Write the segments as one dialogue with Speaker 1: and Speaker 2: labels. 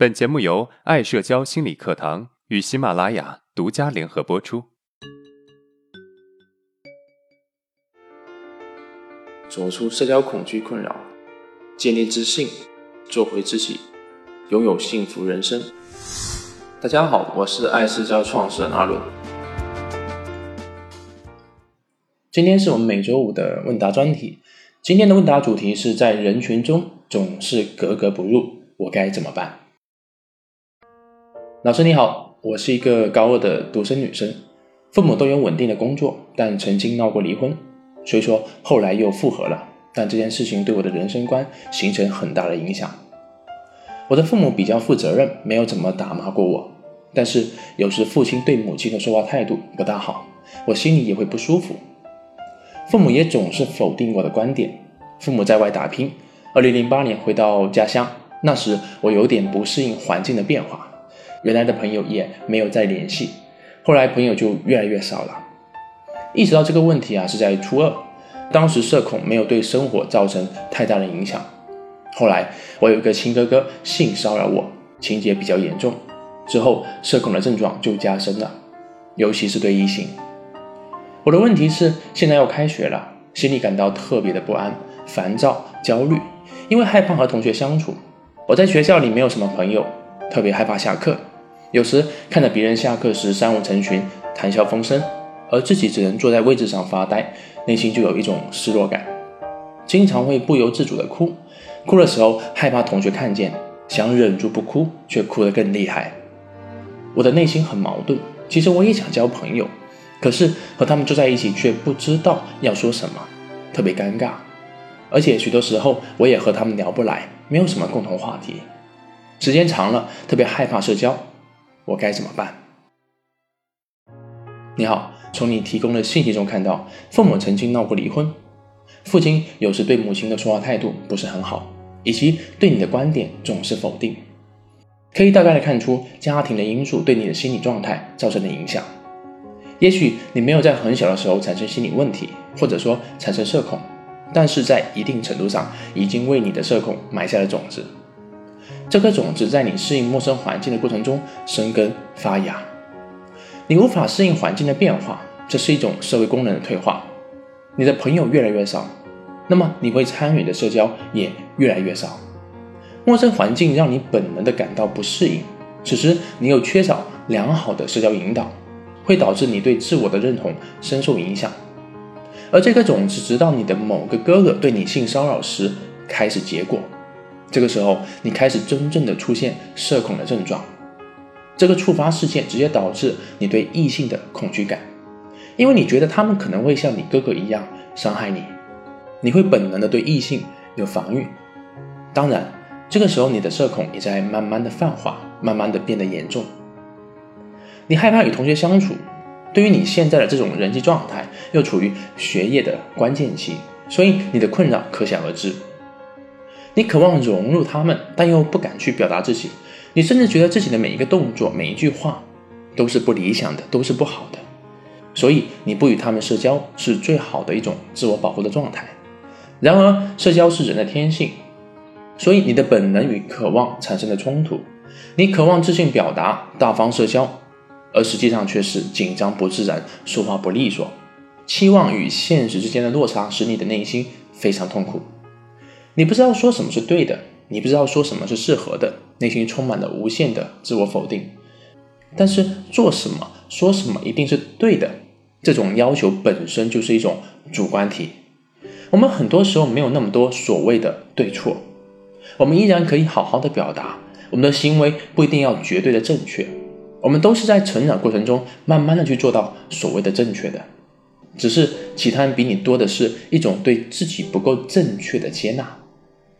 Speaker 1: 本节目由爱社交心理课堂与喜马拉雅独家联合播出。
Speaker 2: 走出社交恐惧困扰，建立自信，做回自己，拥有幸福人生。大家好，我是爱社交创始人阿伦。今天是我们每周五的问答专题。今天的问答主题是在人群中总是格格不入，我该怎么办？老师你好，我是一个高二的独生女生，父母都有稳定的工作，但曾经闹过离婚，所以说后来又复合了。但这件事情对我的人生观形成很大的影响。我的父母比较负责任，没有怎么打骂过我，但是有时父亲对母亲的说话态度不大好，我心里也会不舒服。父母也总是否定我的观点。父母在外打拼，二零零八年回到家乡，那时我有点不适应环境的变化。原来的朋友也没有再联系，后来朋友就越来越少了。意识到这个问题啊，是在初二，当时社恐没有对生活造成太大的影响。后来我有一个亲哥哥性骚扰我，情节比较严重，之后社恐的症状就加深了，尤其是对异性。我的问题是现在要开学了，心里感到特别的不安、烦躁、焦虑，因为害怕和同学相处。我在学校里没有什么朋友，特别害怕下课。有时看着别人下课时三五成群谈笑风生，而自己只能坐在位置上发呆，内心就有一种失落感，经常会不由自主的哭。哭的时候害怕同学看见，想忍住不哭，却哭得更厉害。我的内心很矛盾，其实我也想交朋友，可是和他们坐在一起却不知道要说什么，特别尴尬。而且许多时候我也和他们聊不来，没有什么共同话题，时间长了特别害怕社交。我该怎么办？你好，从你提供的信息中看到，父母曾经闹过离婚，父亲有时对母亲的说话态度不是很好，以及对你的观点总是否定，可以大概的看出家庭的因素对你的心理状态造成的影响。也许你没有在很小的时候产生心理问题，或者说产生社恐，但是在一定程度上已经为你的社恐埋下了种子。这颗种子在你适应陌生环境的过程中生根发芽，你无法适应环境的变化，这是一种社会功能的退化。你的朋友越来越少，那么你会参与的社交也越来越少。陌生环境让你本能的感到不适应，此时你又缺少良好的社交引导，会导致你对自我的认同深受影响。而这颗种子直到你的某个哥哥对你性骚扰时开始结果。这个时候，你开始真正的出现社恐的症状，这个触发事件直接导致你对异性的恐惧感，因为你觉得他们可能会像你哥哥一样伤害你，你会本能的对异性有防御。当然，这个时候你的社恐也在慢慢的泛化，慢慢的变得严重。你害怕与同学相处，对于你现在的这种人际状态，又处于学业的关键期，所以你的困扰可想而知。你渴望融入他们，但又不敢去表达自己。你甚至觉得自己的每一个动作、每一句话都是不理想的，都是不好的。所以你不与他们社交是最好的一种自我保护的状态。然而，社交是人的天性，所以你的本能与渴望产生了冲突。你渴望自信表达、大方社交，而实际上却是紧张不自然、说话不利索。期望与现实之间的落差使你的内心非常痛苦。你不知道说什么是对的，你不知道说什么是适合的，内心充满了无限的自我否定。但是做什么、说什么一定是对的，这种要求本身就是一种主观题。我们很多时候没有那么多所谓的对错，我们依然可以好好的表达，我们的行为不一定要绝对的正确。我们都是在成长过程中慢慢的去做到所谓的正确的，只是其他人比你多的是一种对自己不够正确的接纳。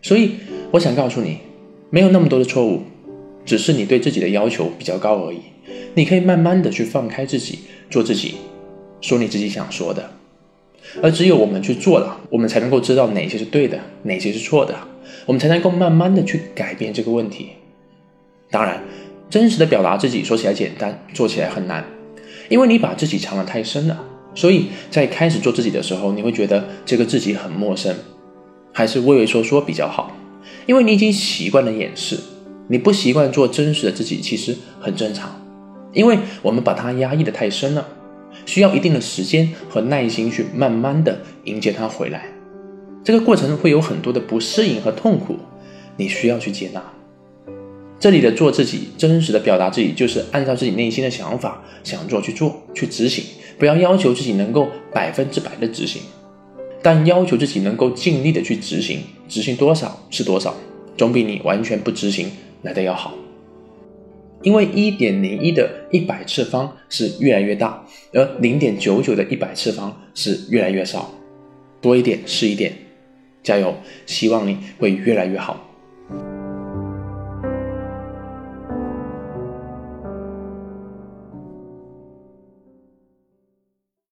Speaker 2: 所以，我想告诉你，没有那么多的错误，只是你对自己的要求比较高而已。你可以慢慢的去放开自己，做自己，说你自己想说的。而只有我们去做了，我们才能够知道哪些是对的，哪些是错的，我们才能够慢慢的去改变这个问题。当然，真实的表达自己说起来简单，做起来很难，因为你把自己藏得太深了。所以在开始做自己的时候，你会觉得这个自己很陌生。还是畏畏缩缩比较好，因为你已经习惯了掩饰，你不习惯做真实的自己，其实很正常，因为我们把它压抑的太深了，需要一定的时间和耐心去慢慢的迎接它回来。这个过程会有很多的不适应和痛苦，你需要去接纳。这里的做自己，真实的表达自己，就是按照自己内心的想法想做去做去执行，不要要求自己能够百分之百的执行，但要求自己能够尽力的去执行，执行多少是多少，总比你完全不执行。来的要好，因为一点零一的一百次方是越来越大，而零点九九的一百次方是越来越少，多一点是一点，加油，希望你会越来越好。